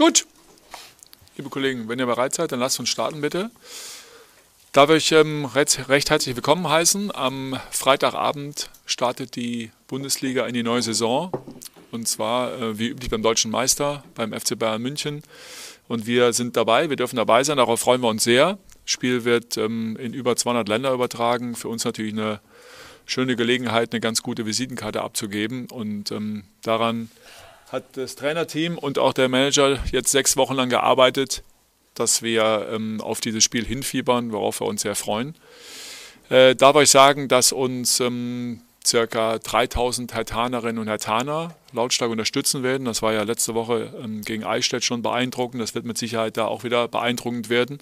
Gut. Liebe Kollegen, wenn ihr bereit seid, dann lasst uns starten, bitte. Darf ich ähm, recht, recht, herzlich willkommen heißen. Am Freitagabend startet die Bundesliga in die neue Saison. Und zwar äh, wie üblich beim deutschen Meister, beim FC Bayern München. Und wir sind dabei, wir dürfen dabei sein, darauf freuen wir uns sehr. Das Spiel wird ähm, in über 200 Länder übertragen. Für uns natürlich eine schöne Gelegenheit, eine ganz gute Visitenkarte abzugeben. Und ähm, daran hat das Trainerteam und auch der Manager jetzt sechs Wochen lang gearbeitet, dass wir ähm, auf dieses Spiel hinfiebern, worauf wir uns sehr freuen. Äh, darf ich sagen, dass uns ähm, circa 3000 Hertanerinnen und Hertaner lautstark unterstützen werden. Das war ja letzte Woche ähm, gegen Eichstätt schon beeindruckend. Das wird mit Sicherheit da auch wieder beeindruckend werden.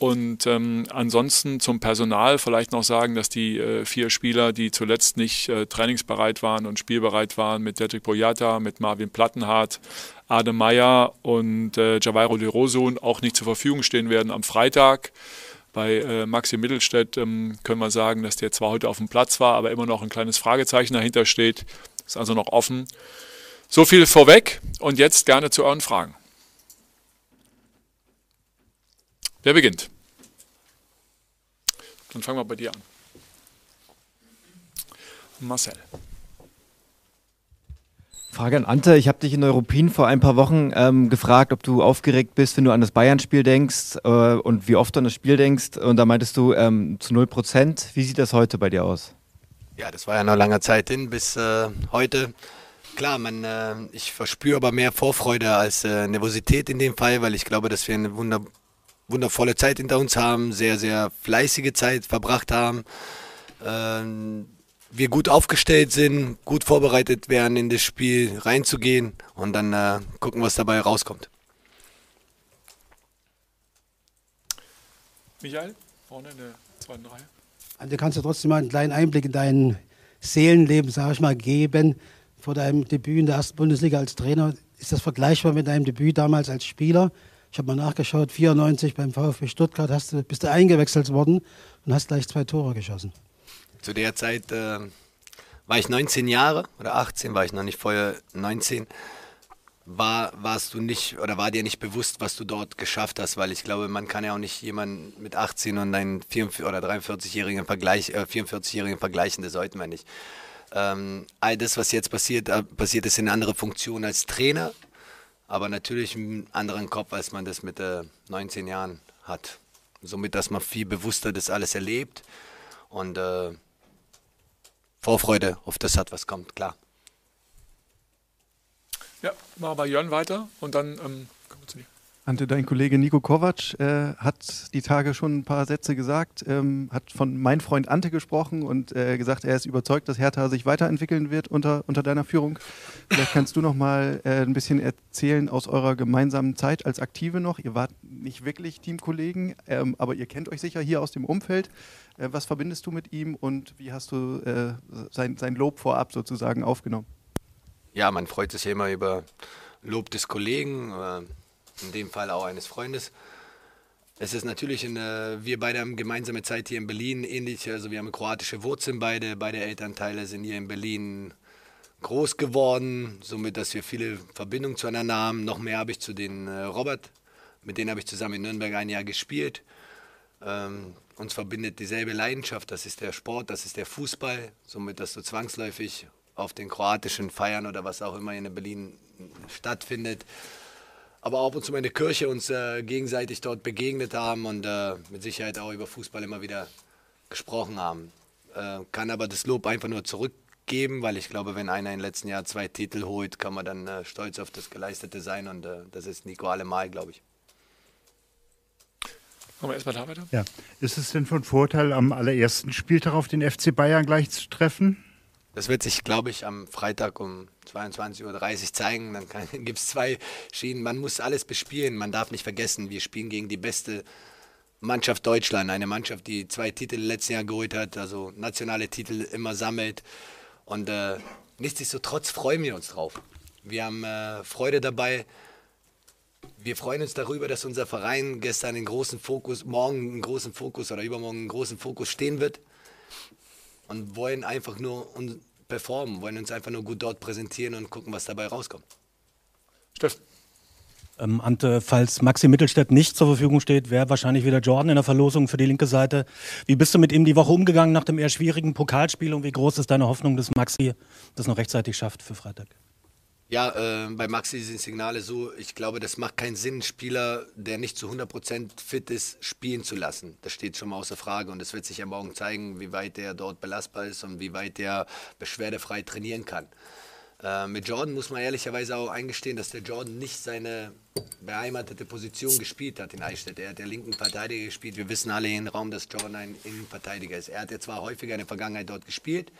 Und ähm, ansonsten zum Personal vielleicht noch sagen, dass die äh, vier Spieler, die zuletzt nicht äh, trainingsbereit waren und spielbereit waren, mit Dedrick Boyata, mit Marvin Plattenhardt, Adem Meyer und äh, Javairo de Rosun auch nicht zur Verfügung stehen werden am Freitag. Bei äh, Maxi Mittelstädt ähm, können wir sagen, dass der zwar heute auf dem Platz war, aber immer noch ein kleines Fragezeichen dahinter steht. Ist also noch offen. So viel vorweg und jetzt gerne zu euren Fragen. Wer beginnt? Dann fangen wir bei dir an. Marcel. Frage an Ante. Ich habe dich in Europin vor ein paar Wochen ähm, gefragt, ob du aufgeregt bist, wenn du an das Bayern-Spiel denkst äh, und wie oft du an das Spiel denkst. Und da meintest du ähm, zu 0 Prozent. Wie sieht das heute bei dir aus? Ja, das war ja noch lange Zeit hin bis äh, heute. Klar, man, äh, ich verspüre aber mehr Vorfreude als äh, Nervosität in dem Fall, weil ich glaube, dass wir eine wunder wundervolle Zeit hinter uns haben, sehr, sehr fleißige Zeit verbracht haben. Ähm, wir gut aufgestellt sind, gut vorbereitet werden, in das Spiel reinzugehen und dann äh, gucken, was dabei rauskommt. Michael, vorne in der zweiten Reihe. Ante, kannst du trotzdem mal einen kleinen Einblick in dein Seelenleben, sag ich mal, geben vor deinem Debüt in der ersten Bundesliga als Trainer? Ist das vergleichbar mit deinem Debüt damals als Spieler? Ich habe mal nachgeschaut, 94 beim VfB Stuttgart hast du, bist du eingewechselt worden und hast gleich zwei Tore geschossen. Zu der Zeit äh, war ich 19 Jahre oder 18, war ich noch nicht vorher 19. War, warst du nicht oder war dir nicht bewusst, was du dort geschafft hast? Weil ich glaube, man kann ja auch nicht jemanden mit 18 und einen 44 oder 43-jährigen Vergleich, äh, 44-jährigen vergleichen, das sollten wir nicht. Ähm, all das, was jetzt passiert, äh, passiert ist in eine andere Funktion als Trainer, aber natürlich einen anderen Kopf, als man das mit äh, 19 Jahren hat. Somit, dass man viel bewusster das alles erlebt und äh, Vorfreude auf das hat, was kommt, klar. Ja, machen wir bei Jörn weiter und dann ähm, kommen wir zu dir. Ante, dein Kollege Nico Kovac äh, hat die Tage schon ein paar Sätze gesagt, ähm, hat von mein Freund Ante gesprochen und äh, gesagt, er ist überzeugt, dass Hertha sich weiterentwickeln wird unter, unter deiner Führung. Vielleicht kannst du noch mal äh, ein bisschen erzählen aus eurer gemeinsamen Zeit als Aktive noch. Ihr wart nicht wirklich Teamkollegen, ähm, aber ihr kennt euch sicher hier aus dem Umfeld. Äh, was verbindest du mit ihm und wie hast du äh, sein, sein Lob vorab sozusagen aufgenommen? Ja, man freut sich immer über Lob des Kollegen äh, in dem Fall auch eines Freundes. Es ist natürlich, eine, wir beide haben gemeinsame Zeit hier in Berlin ähnlich, also wir haben kroatische Wurzeln beide, beide Elternteile sind hier in Berlin groß geworden, somit, dass wir viele Verbindungen zueinander haben. Noch mehr habe ich zu den äh, Robert, mit denen habe ich zusammen in Nürnberg ein Jahr gespielt. Ähm, uns verbindet dieselbe Leidenschaft, das ist der Sport, das ist der Fußball, somit, dass du zwangsläufig auf den kroatischen Feiern oder was auch immer in Berlin stattfindet, aber auch und zu in der Kirche uns äh, gegenseitig dort begegnet haben und äh, mit Sicherheit auch über Fußball immer wieder gesprochen haben. Äh, kann aber das Lob einfach nur zurückgeben, weil ich glaube, wenn einer im letzten Jahr zwei Titel holt, kann man dann äh, stolz auf das Geleistete sein und äh, das ist Nico allemal, glaube ich. Machen wir erstmal da weiter. Ja. Ist es denn von Vorteil, am allerersten Spieltag auf den FC Bayern gleich zu treffen? Das wird sich, glaube ich, am Freitag um 22.30 Uhr zeigen. Dann gibt es zwei Schienen. Man muss alles bespielen. Man darf nicht vergessen, wir spielen gegen die beste Mannschaft Deutschland. Eine Mannschaft, die zwei Titel letztes Jahr geholt hat, also nationale Titel immer sammelt. Und äh, nichtsdestotrotz freuen wir uns drauf. Wir haben äh, Freude dabei. Wir freuen uns darüber, dass unser Verein gestern in großen Fokus, morgen einen großen Fokus oder übermorgen einen großen Fokus stehen wird und wollen einfach nur performen, wollen uns einfach nur gut dort präsentieren und gucken, was dabei rauskommt. Steffen. Ähm, Ante, falls Maxi Mittelstädt nicht zur Verfügung steht, wäre wahrscheinlich wieder Jordan in der Verlosung für die linke Seite. Wie bist du mit ihm die Woche umgegangen nach dem eher schwierigen Pokalspiel und wie groß ist deine Hoffnung, dass Maxi das noch rechtzeitig schafft für Freitag? Ja, äh, bei Maxi sind Signale so, ich glaube, das macht keinen Sinn, einen Spieler, der nicht zu 100% fit ist, spielen zu lassen. Das steht schon mal außer Frage und es wird sich ja morgen zeigen, wie weit der dort belastbar ist und wie weit der beschwerdefrei trainieren kann. Äh, mit Jordan muss man ehrlicherweise auch eingestehen, dass der Jordan nicht seine beheimatete Position gespielt hat in Eichstätt. Er hat der linken Verteidiger gespielt. Wir wissen alle in Raum, dass Jordan ein Innenverteidiger ist. Er hat ja zwar häufiger in der Vergangenheit dort gespielt,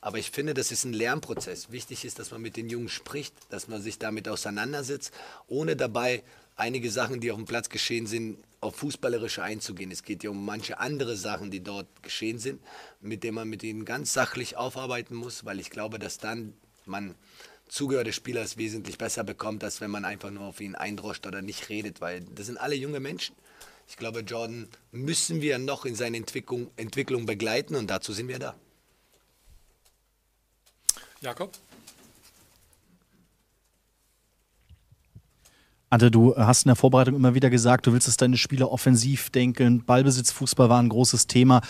aber ich finde, das ist ein Lernprozess. Wichtig ist, dass man mit den Jungs spricht, dass man sich damit auseinandersetzt, ohne dabei einige Sachen, die auf dem Platz geschehen sind, auf fußballerische einzugehen. Es geht ja um manche andere Sachen, die dort geschehen sind, mit denen man mit ihnen ganz sachlich aufarbeiten muss, weil ich glaube, dass dann man Zugehör des Spielers wesentlich besser bekommt, als wenn man einfach nur auf ihn eindroscht oder nicht redet, weil das sind alle junge Menschen. Ich glaube, Jordan müssen wir noch in seiner Entwicklung, Entwicklung begleiten und dazu sind wir da. Jakob? Ante, du hast in der Vorbereitung immer wieder gesagt, du willst, dass deine Spieler offensiv denken. Ballbesitz, Fußball war ein großes Thema.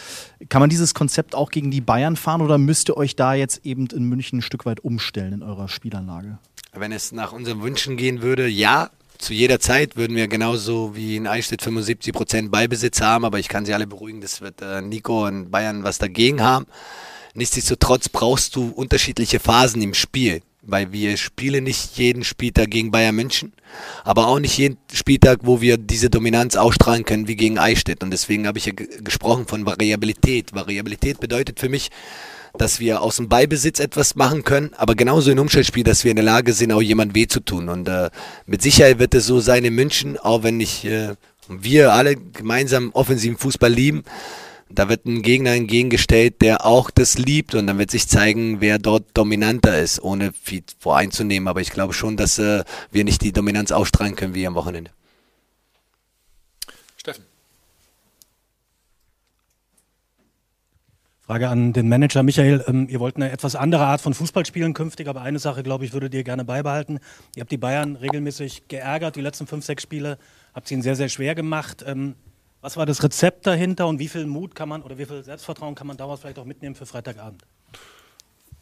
Kann man dieses Konzept auch gegen die Bayern fahren oder müsst ihr euch da jetzt eben in München ein Stück weit umstellen in eurer Spielanlage? Wenn es nach unseren Wünschen gehen würde, ja. Zu jeder Zeit würden wir genauso wie in Eichstätt 75 Prozent Ballbesitz haben, aber ich kann sie alle beruhigen, das wird äh, Nico und Bayern was dagegen haben. Nichtsdestotrotz brauchst du unterschiedliche Phasen im Spiel, weil wir spielen nicht jeden Spieltag gegen Bayern München, aber auch nicht jeden Spieltag, wo wir diese Dominanz ausstrahlen können wie gegen Eichstätt. Und deswegen habe ich ja gesprochen von Variabilität. Variabilität bedeutet für mich, dass wir aus dem Beibesitz etwas machen können, aber genauso in Umschaltspiel, dass wir in der Lage sind, auch jemand weh zu tun. Und äh, mit Sicherheit wird es so sein in München, auch wenn ich äh, wir alle gemeinsam offensiven Fußball lieben, da wird ein Gegner entgegengestellt, der auch das liebt und dann wird sich zeigen, wer dort dominanter ist, ohne viel voreinzunehmen. Aber ich glaube schon, dass äh, wir nicht die Dominanz ausstrahlen können wie am Wochenende. Steffen. Frage an den Manager Michael. Ähm, ihr wollt eine etwas andere Art von Fußball spielen künftig, aber eine Sache, glaube ich, würdet ihr gerne beibehalten. Ihr habt die Bayern regelmäßig geärgert, die letzten fünf, sechs Spiele habt sie ihnen sehr, sehr schwer gemacht. Ähm, was war das Rezept dahinter und wie viel Mut kann man oder wie viel Selbstvertrauen kann man daraus vielleicht auch mitnehmen für Freitagabend?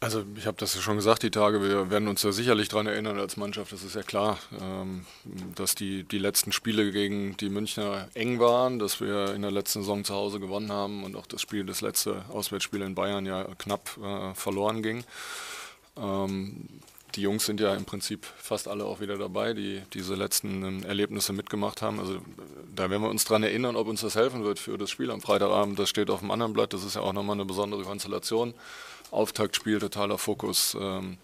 Also ich habe das ja schon gesagt, die Tage, wir werden uns ja sicherlich daran erinnern als Mannschaft, das ist ja klar, ähm, dass die, die letzten Spiele gegen die Münchner eng waren, dass wir in der letzten Saison zu Hause gewonnen haben und auch das Spiel, das letzte Auswärtsspiel in Bayern ja knapp äh, verloren ging. Die Jungs sind ja im Prinzip fast alle auch wieder dabei, die diese letzten ähm, Erlebnisse mitgemacht haben. Also da werden wir uns daran erinnern, ob uns das helfen wird für das Spiel am Freitagabend. Das steht auf dem anderen Blatt. Das ist ja auch nochmal eine besondere Konstellation. Auftaktspiel, totaler Fokus ähm,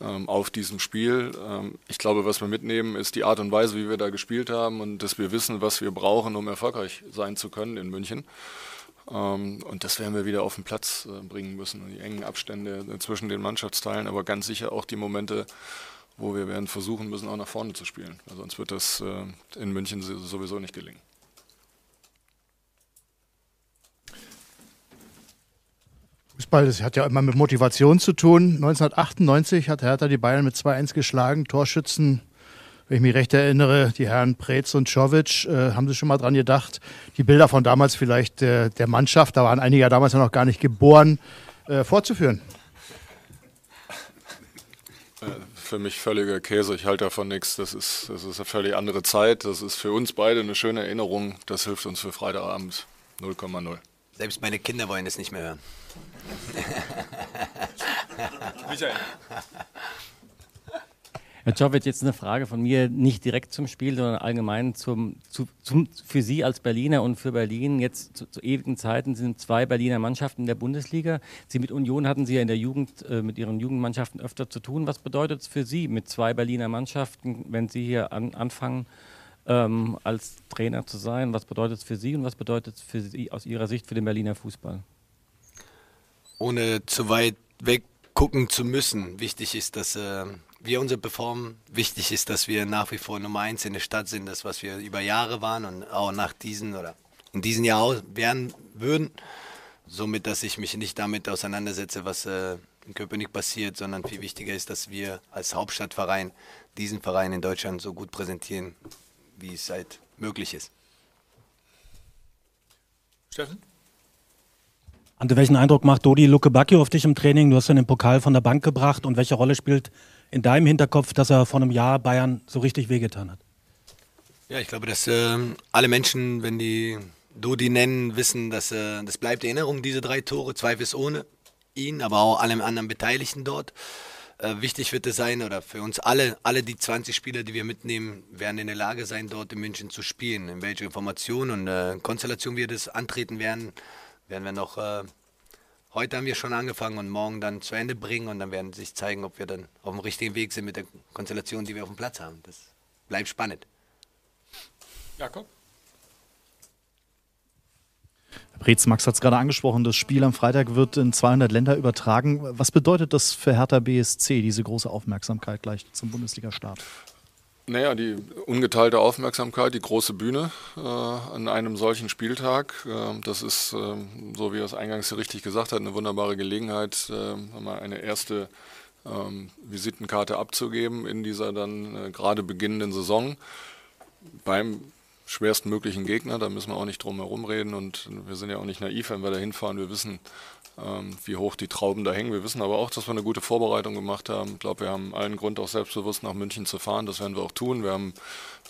ähm, auf diesem Spiel. Ähm, ich glaube, was wir mitnehmen, ist die Art und Weise, wie wir da gespielt haben und dass wir wissen, was wir brauchen, um erfolgreich sein zu können in München. Ähm, und das werden wir wieder auf den Platz äh, bringen müssen. Die engen Abstände äh, zwischen den Mannschaftsteilen, aber ganz sicher auch die Momente, wo wir werden versuchen müssen, auch nach vorne zu spielen. Also sonst wird das äh, in München sowieso nicht gelingen. Fußball, das hat ja immer mit Motivation zu tun. 1998 hat Hertha die Bayern mit 2-1 geschlagen. Torschützen wenn ich mich recht erinnere, die Herren Preetz und Czovic, äh, haben Sie schon mal dran gedacht, die Bilder von damals vielleicht äh, der Mannschaft, da waren einige ja damals noch gar nicht geboren, äh, vorzuführen? Äh, für mich völliger Käse, ich halte davon nichts. Das ist, das ist eine völlig andere Zeit. Das ist für uns beide eine schöne Erinnerung. Das hilft uns für Freitagabend 0,0. Selbst meine Kinder wollen es nicht mehr hören. Michael. Herr Jovic, jetzt eine Frage von mir, nicht direkt zum Spiel, sondern allgemein zum, zu, zum, für Sie als Berliner und für Berlin. Jetzt zu, zu, ewigen Zeiten sind zwei Berliner Mannschaften in der Bundesliga. Sie mit Union hatten Sie ja in der Jugend äh, mit Ihren Jugendmannschaften öfter zu tun. Was bedeutet es für Sie mit zwei Berliner Mannschaften, wenn Sie hier an, anfangen, ähm, als Trainer zu sein? Was bedeutet es für Sie und was bedeutet es für Sie aus Ihrer Sicht für den Berliner Fußball? Ohne zu weit weg gucken zu müssen. Wichtig ist, dass äh, wir unser performen. Wichtig ist, dass wir nach wie vor Nummer eins in der Stadt sind, das was wir über Jahre waren und auch nach diesen oder in diesem Jahr werden würden. Somit, dass ich mich nicht damit auseinandersetze, was äh, in Köpenick passiert, sondern viel wichtiger ist, dass wir als Hauptstadtverein diesen Verein in Deutschland so gut präsentieren, wie es halt möglich ist. Steffen? Ante, welchen Eindruck macht Dodi Luke Bacchio auf dich im Training? Du hast ihn den Pokal von der Bank gebracht und welche Rolle spielt in deinem Hinterkopf, dass er vor einem Jahr Bayern so richtig wehgetan hat? Ja, ich glaube, dass äh, alle Menschen, wenn die Dodi nennen, wissen, dass äh, das bleibt Erinnerung, diese drei Tore, zweifelsohne ihn, aber auch allen anderen Beteiligten dort. Äh, wichtig wird es sein, oder für uns alle, alle die 20 Spieler, die wir mitnehmen, werden in der Lage sein, dort in München zu spielen. In welcher Formation und äh, Konstellation wir das antreten werden, werden wir noch, äh, heute haben wir schon angefangen und morgen dann zu Ende bringen und dann werden sich zeigen, ob wir dann auf dem richtigen Weg sind mit der Konstellation, die wir auf dem Platz haben. Das bleibt spannend. Jakob? Brez, Max hat es gerade angesprochen, das Spiel am Freitag wird in 200 Länder übertragen. Was bedeutet das für Hertha BSC, diese große Aufmerksamkeit gleich zum Bundesliga-Start? Naja, die ungeteilte Aufmerksamkeit, die große Bühne äh, an einem solchen Spieltag, äh, das ist, äh, so wie er es eingangs richtig gesagt hat, eine wunderbare Gelegenheit, äh, mal eine erste ähm, Visitenkarte abzugeben in dieser dann äh, gerade beginnenden Saison. Beim schwerstmöglichen Gegner, da müssen wir auch nicht drum herum reden und wir sind ja auch nicht naiv, wenn wir da hinfahren. Wir wissen, wie hoch die Trauben da hängen. Wir wissen aber auch, dass wir eine gute Vorbereitung gemacht haben. Ich glaube, wir haben allen Grund, auch selbstbewusst nach München zu fahren. Das werden wir auch tun. Wir haben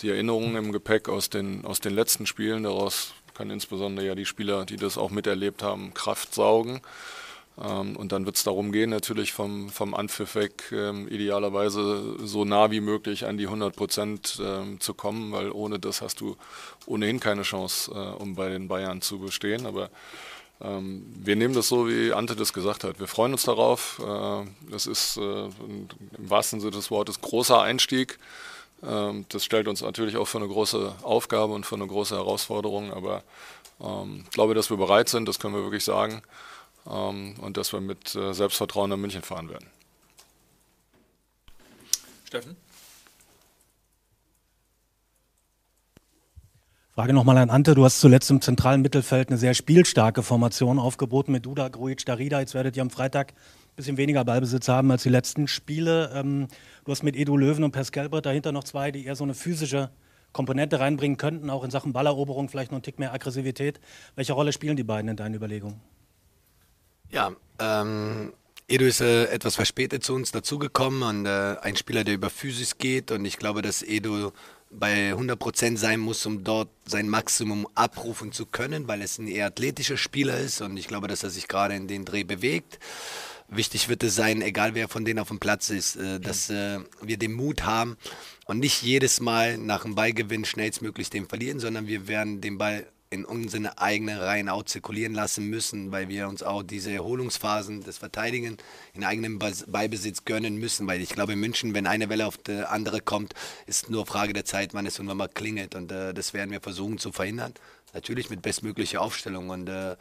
die Erinnerungen im Gepäck aus den, aus den letzten Spielen. Daraus können insbesondere ja die Spieler, die das auch miterlebt haben, Kraft saugen. Ähm, und dann wird es darum gehen, natürlich vom, vom Anpfiff weg ähm, idealerweise so nah wie möglich an die 100 Prozent ähm, zu kommen, weil ohne das hast du ohnehin keine Chance, äh, um bei den Bayern zu bestehen. Aber ähm, wir nehmen das so, wie Ante das gesagt hat. Wir freuen uns darauf. Äh, es ist äh, im wahrsten Sinne des Wortes großer Einstieg. Ähm, das stellt uns natürlich auch für eine große Aufgabe und für eine große Herausforderung. Aber ähm, ich glaube, dass wir bereit sind, das können wir wirklich sagen ähm, und dass wir mit äh, Selbstvertrauen nach München fahren werden. Steffen? Frage nochmal an Ante. Du hast zuletzt im zentralen Mittelfeld eine sehr spielstarke Formation aufgeboten mit Duda, Grujic, Darida. Jetzt werdet ihr am Freitag ein bisschen weniger Ballbesitz haben als die letzten Spiele. Ähm, du hast mit Edu Löwen und Brett dahinter noch zwei, die eher so eine physische Komponente reinbringen könnten, auch in Sachen Balleroberung, vielleicht noch ein Tick mehr Aggressivität. Welche Rolle spielen die beiden in deinen Überlegungen? Ja, ähm, Edu ist äh, etwas verspätet zu uns dazugekommen und äh, ein Spieler, der über Physis geht und ich glaube, dass Edu bei 100% sein muss, um dort sein Maximum abrufen zu können, weil es ein eher athletischer Spieler ist und ich glaube, dass er sich gerade in den Dreh bewegt. Wichtig wird es sein, egal wer von denen auf dem Platz ist, äh, dass äh, wir den Mut haben und nicht jedes Mal nach dem Ballgewinn schnellstmöglich den verlieren, sondern wir werden den Ball in unsere eigenen Reihen auch zirkulieren lassen müssen, weil wir uns auch diese Erholungsphasen des Verteidigen in eigenem Beibesitz gönnen müssen, weil ich glaube in München, wenn eine Welle auf die andere kommt, ist nur Frage der Zeit, wann es irgendwann mal klingelt. Und äh, das werden wir versuchen zu verhindern. Natürlich mit bestmöglicher Aufstellung. Und äh,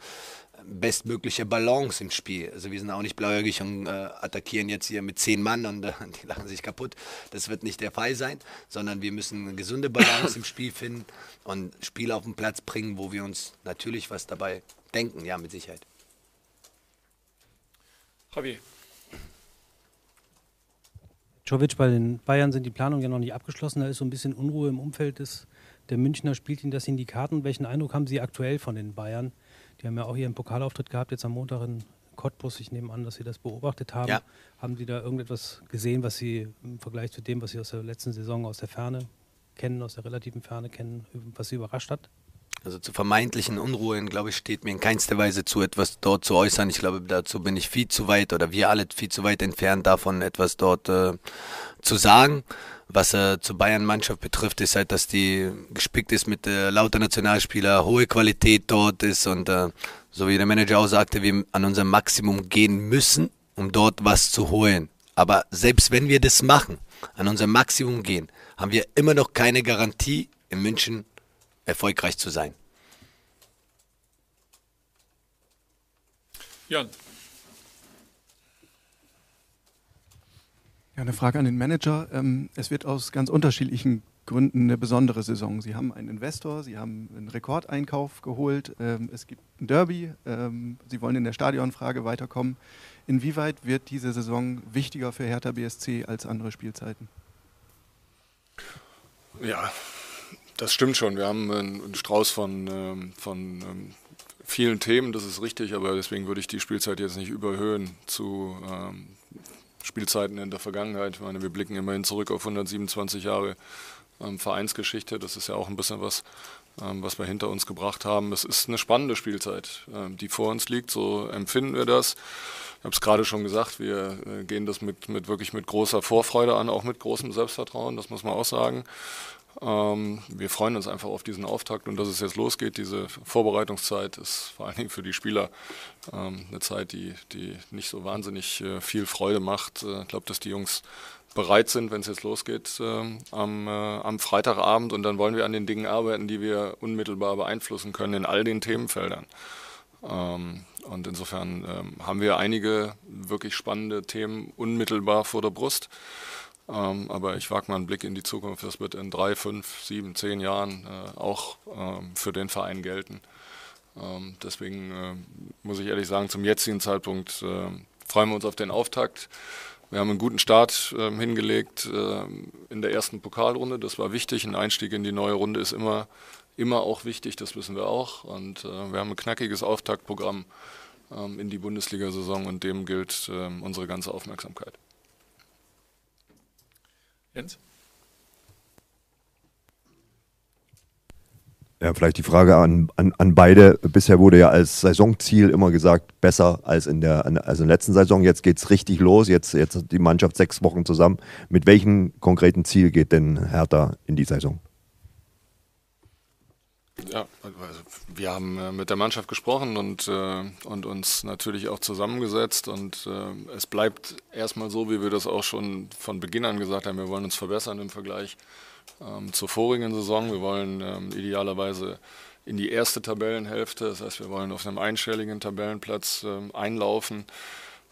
bestmögliche Balance im Spiel. Also wir sind auch nicht blauäugig und äh, attackieren jetzt hier mit zehn Mann und äh, die lachen sich kaputt. Das wird nicht der Fall sein, sondern wir müssen eine gesunde Balance im Spiel finden und Spiel auf den Platz bringen, wo wir uns natürlich was dabei denken, ja, mit Sicherheit. Javier. Jovic, bei den Bayern sind die Planungen ja noch nicht abgeschlossen. Da ist so ein bisschen Unruhe im Umfeld des, der Münchner. Spielt Ihnen das in die Karten? Welchen Eindruck haben Sie aktuell von den Bayern? Die haben ja auch hier einen Pokalauftritt gehabt, jetzt am Montag in Cottbus. Ich nehme an, dass Sie das beobachtet haben. Ja. Haben Sie da irgendetwas gesehen, was Sie im Vergleich zu dem, was Sie aus der letzten Saison aus der Ferne kennen, aus der relativen Ferne kennen, was Sie überrascht hat? Also zu vermeintlichen Unruhen, glaube ich, steht mir in keinster Weise zu, etwas dort zu äußern. Ich glaube, dazu bin ich viel zu weit oder wir alle viel zu weit entfernt davon, etwas dort äh, zu sagen. Was äh, zur Bayern-Mannschaft betrifft, ist halt, dass die gespickt ist mit äh, lauter Nationalspieler, hohe Qualität dort ist und äh, so wie der Manager auch sagte, wir an unser Maximum gehen müssen, um dort was zu holen. Aber selbst wenn wir das machen, an unser Maximum gehen, haben wir immer noch keine Garantie, in München erfolgreich zu sein. Jan. Ja, eine Frage an den Manager. Ähm, es wird aus ganz unterschiedlichen Gründen eine besondere Saison. Sie haben einen Investor, Sie haben einen Rekordeinkauf geholt, ähm, es gibt ein Derby, ähm, Sie wollen in der Stadionfrage weiterkommen. Inwieweit wird diese Saison wichtiger für Hertha BSC als andere Spielzeiten? Ja, das stimmt schon. Wir haben einen Strauß von, ähm, von ähm, vielen Themen, das ist richtig, aber deswegen würde ich die Spielzeit jetzt nicht überhöhen zu ähm, Spielzeiten in der Vergangenheit. Ich meine, wir blicken immerhin zurück auf 127 Jahre Vereinsgeschichte. Das ist ja auch ein bisschen was, was wir hinter uns gebracht haben. Es ist eine spannende Spielzeit, die vor uns liegt. So empfinden wir das. Ich habe es gerade schon gesagt, wir äh, gehen das mit, mit wirklich mit großer Vorfreude an, auch mit großem Selbstvertrauen, das muss man auch sagen. Ähm, wir freuen uns einfach auf diesen Auftakt und dass es jetzt losgeht. Diese Vorbereitungszeit ist vor allen Dingen für die Spieler ähm, eine Zeit, die, die nicht so wahnsinnig äh, viel Freude macht. Äh, ich glaube, dass die Jungs bereit sind, wenn es jetzt losgeht äh, am, äh, am Freitagabend und dann wollen wir an den Dingen arbeiten, die wir unmittelbar beeinflussen können in all den Themenfeldern. Ähm, und insofern ähm, haben wir einige wirklich spannende Themen unmittelbar vor der Brust. Ähm, aber ich wage mal einen Blick in die Zukunft. Das wird in drei, fünf, sieben, zehn Jahren äh, auch ähm, für den Verein gelten. Ähm, deswegen äh, muss ich ehrlich sagen, zum jetzigen Zeitpunkt äh, freuen wir uns auf den Auftakt. Wir haben einen guten Start ähm, hingelegt ähm, in der ersten Pokalrunde. Das war wichtig. Ein Einstieg in die neue Runde ist immer, immer auch wichtig, das wissen wir auch. Und äh, wir haben ein knackiges Auftaktprogramm ähm, in die Bundesliga-Saison und dem gilt unsere ganze Aufmerksamkeit. Jens? Ja, vielleicht die Frage an, an, an beide. Bisher wurde ja als Saisonziel immer gesagt, besser als in der, als in der letzten Saison. Jetzt geht es richtig los. Jetzt, jetzt hat die Mannschaft sechs Wochen zusammen. Mit welchem konkreten Ziel geht denn Hertha in die Saison? Ja, also wir haben äh, mit der Mannschaft gesprochen und, äh, und uns natürlich auch zusammengesetzt und äh, es bleibt erstmal so, wie wir das auch schon von Beginn an gesagt haben, wir wollen uns verbessern im Vergleich ähm, zur vorigen Saison. Wir wollen ähm, idealerweise in die erste Tabellenhälfte, das heißt, wir wollen auf einem einstelligen Tabellenplatz ähm, einlaufen.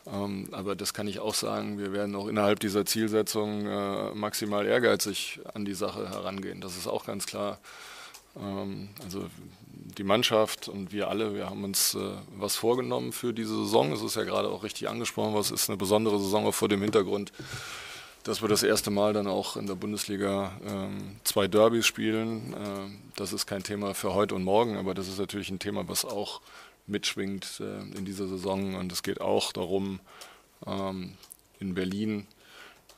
Aber das kann ich auch sagen, wir werden auch innerhalb dieser Zielsetzung maximal ehrgeizig an die Sache herangehen. Das ist auch ganz klar. Ähm, also die Mannschaft und wir alle, wir haben uns äh, was vorgenommen für diese Saison. Es ist ja gerade auch richtig angesprochen, was ist eine besondere Saison auch vor dem Hintergrund, dass wir das erste Mal dann auch in der Bundesliga ähm, zwei Derbys spielen. Ähm, das ist kein Thema für heute und morgen, aber das ist natürlich ein Thema, was auch mitschwingt äh, in dieser Saison. Und es geht auch darum, in Berlin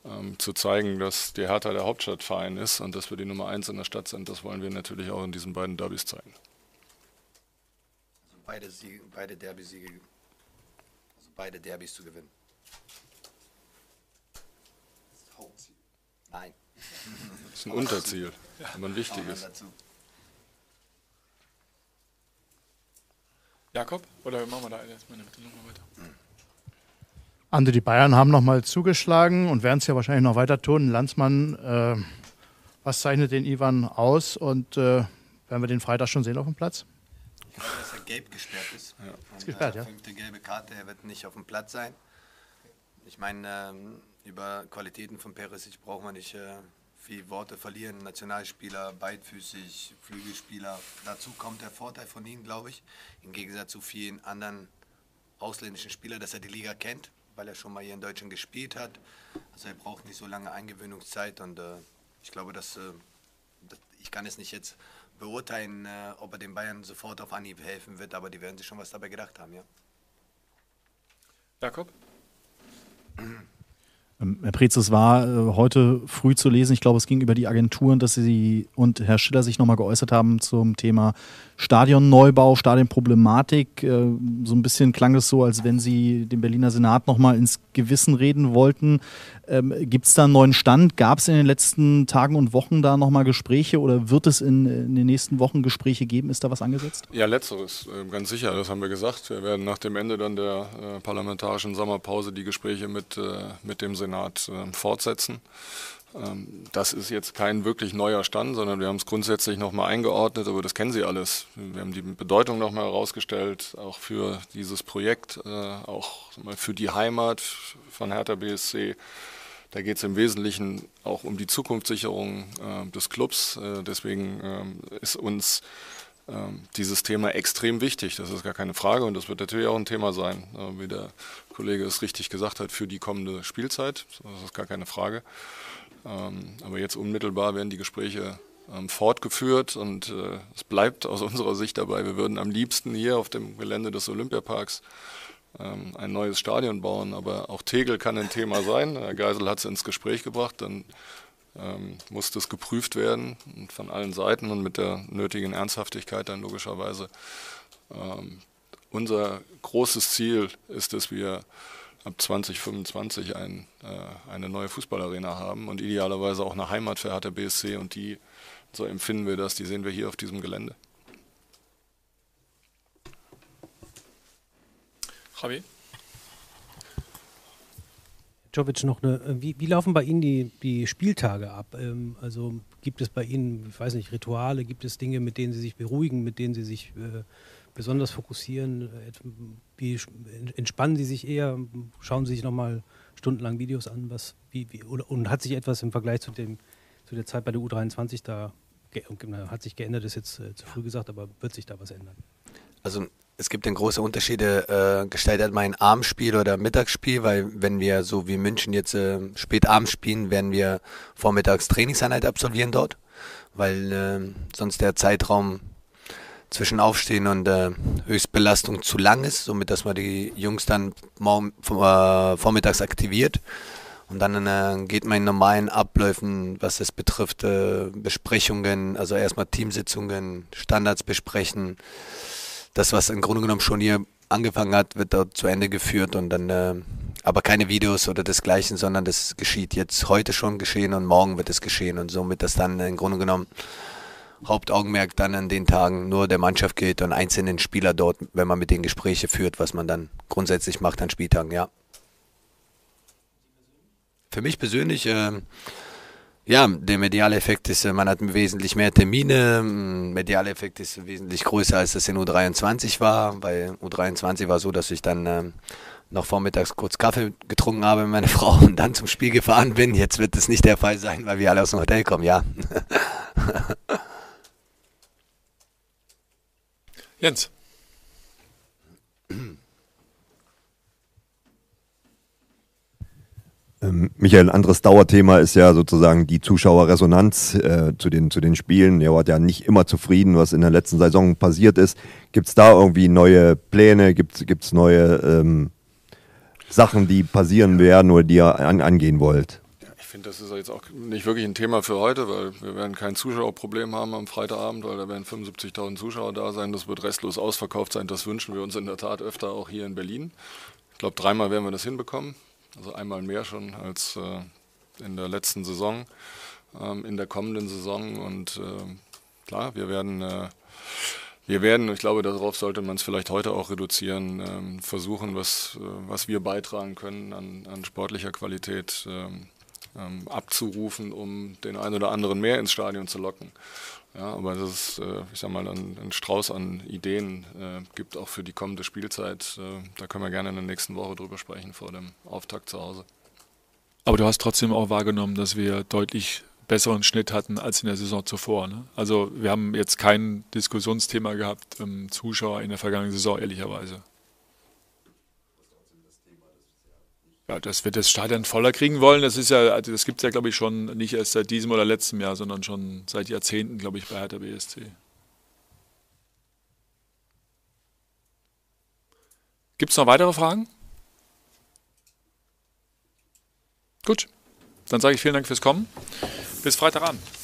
ähm, zu zeigen, dass die Hertha der Hauptstadtverein ist und dass wir die Nummer eins in der Stadt sind. Das wollen wir natürlich auch in diesen beiden Derbys zeigen. Also beide, Siege, beide Derby-Siege, also beide Derbys zu gewinnen. Das ist das Hauptziel. Nein. Das ist ein Unterziel, aber ein wichtiges. Jakob, oder machen wir da erstmal eine Nummer weiter? Ande, die Bayern haben nochmal zugeschlagen und werden es ja wahrscheinlich noch weiter tun. Landsmann, äh, was zeichnet den Ivan aus und äh, werden wir den Freitag schon sehen auf dem Platz? Ich glaube, dass er gelb gesperrt ist. Ja. Und, ist gesperrt, äh, ja. Fünfte gelbe Karte, er wird nicht auf dem Platz sein. Ich meine, ähm, über Qualitäten von Perisic braucht man nicht äh, viel Worte verlieren. Nationalspieler, beidfüßig, Flügelspieler. Dazu kommt der Vorteil von ihm, glaube ich, im Gegensatz zu vielen anderen ausländischen Spielern, dass er die Liga kennt weil er schon mal hier in Deutschland gespielt hat. Also er braucht nicht so lange Eingewöhnungszeit und äh, ich glaube, dass, äh, dass, ich kann es nicht jetzt beurteilen, äh, ob er den Bayern sofort auf Anhieb helfen wird, aber die werden sich schon was dabei gedacht haben, ja. Jakob? Ähm, Herr Preetz, es war äh, heute früh zu lesen, ich glaube, es ging über die Agenturen, dass Sie und Herr Schiller sich nochmal geäußert haben zum Thema Stadionneubau, Stadionproblematik. Äh, so ein bisschen klang es so, als wenn Sie dem Berliner Senat nochmal ins Gewissen reden wollten. Ähm, Gibt es da einen neuen Stand? Gab es in den letzten Tagen und Wochen da nochmal Gespräche oder wird es in, in, den nächsten Wochen Gespräche geben? Ist da was angesetzt? Ja, letzteres, äh, ganz sicher, das haben wir gesagt. Wir werden nach dem Ende dann der parlamentarischen Sommerpause die Gespräche mit, mit dem Senat äh, fortsetzen. Ähm, das ist jetzt kein wirklich neuer Stand, sondern wir haben es grundsätzlich nochmal eingeordnet, aber das kennen Sie alles. Wir haben die Bedeutung nochmal herausgestellt, auch für dieses Projekt, äh, auch für die Heimat von Hertha BSC. Da geht es im Wesentlichen auch um die Zukunftssicherung äh, des Clubs. Äh, deswegen ähm, ist uns ähm, dieses Thema extrem wichtig. Das ist gar keine Frage und das wird natürlich auch ein Thema sein, äh, wie der Kollege es richtig gesagt hat, für die kommende Spielzeit. Das ist gar keine Frage. Ähm, aber jetzt unmittelbar werden die Gespräche ähm, fortgeführt und äh, es bleibt aus unserer Sicht dabei, wir würden am liebsten hier auf dem Gelände des Olympiaparks ähm, ein neues Stadion bauen, aber auch Tegel kann ein Thema sein. Herr Geisel hat es ins Gespräch gebracht, dann ähm, muss das geprüft werden von allen Seiten und mit der nötigen Ernsthaftigkeit dann logischerweise. Ähm, unser großes Ziel ist, dass wir ab 2025 ein, äh, eine neue Fußballarena haben und idealerweise auch eine Heimat für Hertha BSC und die, so empfinden wir das, die sehen wir hier auf diesem Gelände. Javi? Jovic noch eine, äh, wie, wie laufen bei Ihnen die, die Spieltage ab? Ähm, also gibt es bei Ihnen, ich weiß nicht, Rituale, gibt es Dinge, mit denen Sie sich beruhigen, mit denen Sie sich äh, besonders fokussieren? Wie entspannen Sie sich eher? Schauen Sie sich nochmal stundenlang Videos an? Was, wie, wie, und hat sich etwas im Vergleich zu, dem, zu der Zeit bei der U23 da, hat sich geändert, ist jetzt äh, zu früh gesagt, aber wird sich da was ändern? Also es gibt dann große Unterschiede, äh, gestaltet mein Abendspiel oder Mittagsspiel, weil wenn wir so wie München jetzt äh, spät abends spielen, werden wir vormittags Trainingseinheit absolvieren dort, weil äh, sonst der Zeitraum zwischen Aufstehen und äh, Höchstbelastung zu lang ist, somit dass man die Jungs dann morgen, äh, vormittags aktiviert. Und dann äh, geht man in normalen Abläufen, was es betrifft, äh, Besprechungen, also erstmal Teamsitzungen, Standards besprechen, das, was im Grunde genommen schon hier angefangen hat, wird dort zu Ende geführt und dann äh, aber keine Videos oder desgleichen, sondern das geschieht jetzt heute schon geschehen und morgen wird es geschehen und somit das dann im Grunde genommen Hauptaugenmerk dann an den Tagen nur der Mannschaft geht und einzelnen Spieler dort, wenn man mit denen Gespräche führt, was man dann grundsätzlich macht an Spieltagen, ja. Für mich persönlich äh, ja, der mediale Effekt ist, man hat wesentlich mehr Termine. Mediale Effekt ist wesentlich größer, als es in U23 war, weil U23 war so, dass ich dann äh, noch vormittags kurz Kaffee getrunken habe mit meiner Frau und dann zum Spiel gefahren bin. Jetzt wird es nicht der Fall sein, weil wir alle aus dem Hotel kommen, ja. Jens. Michael, ein anderes Dauerthema ist ja sozusagen die Zuschauerresonanz äh, zu, den, zu den Spielen. Er war ja nicht immer zufrieden, was in der letzten Saison passiert ist. Gibt es da irgendwie neue Pläne? Gibt es neue ähm, Sachen, die passieren werden oder die ihr an, angehen wollt? Ich finde, das ist jetzt auch nicht wirklich ein Thema für heute, weil wir werden kein Zuschauerproblem haben am Freitagabend, weil da werden 75.000 Zuschauer da sein. Das wird restlos ausverkauft sein. Das wünschen wir uns in der Tat öfter auch hier in Berlin. Ich glaube, dreimal werden wir das hinbekommen. Also einmal mehr schon als äh, in der letzten Saison, ähm, in der kommenden Saison. Und äh, klar, wir werden, äh, wir werden, ich glaube, darauf sollte man es vielleicht heute auch reduzieren, ähm, versuchen, was, was wir beitragen können an, an sportlicher Qualität ähm, ähm, abzurufen, um den einen oder anderen mehr ins Stadion zu locken. Ja, aber das ist, äh, ich sag mal, ein, ein Strauß an Ideen äh, gibt auch für die kommende Spielzeit. Äh, da können wir gerne in der nächsten Woche drüber sprechen vor dem Auftakt zu Hause. Aber du hast trotzdem auch wahrgenommen, dass wir deutlich besseren Schnitt hatten als in der Saison zuvor. Ne? Also wir haben jetzt kein Diskussionsthema gehabt, ähm, Zuschauer in der vergangenen Saison, ehrlicherweise. Ja, dass wir das Stadion voller kriegen wollen, das ist ja, also das gibt es ja, glaube ich, schon nicht erst seit diesem oder letztem Jahr, sondern schon seit Jahrzehnten, glaube ich, bei Hertha BSC. Gibt es noch weitere Fragen? Gut, dann sage ich vielen Dank fürs Kommen. Bis viel Spaß.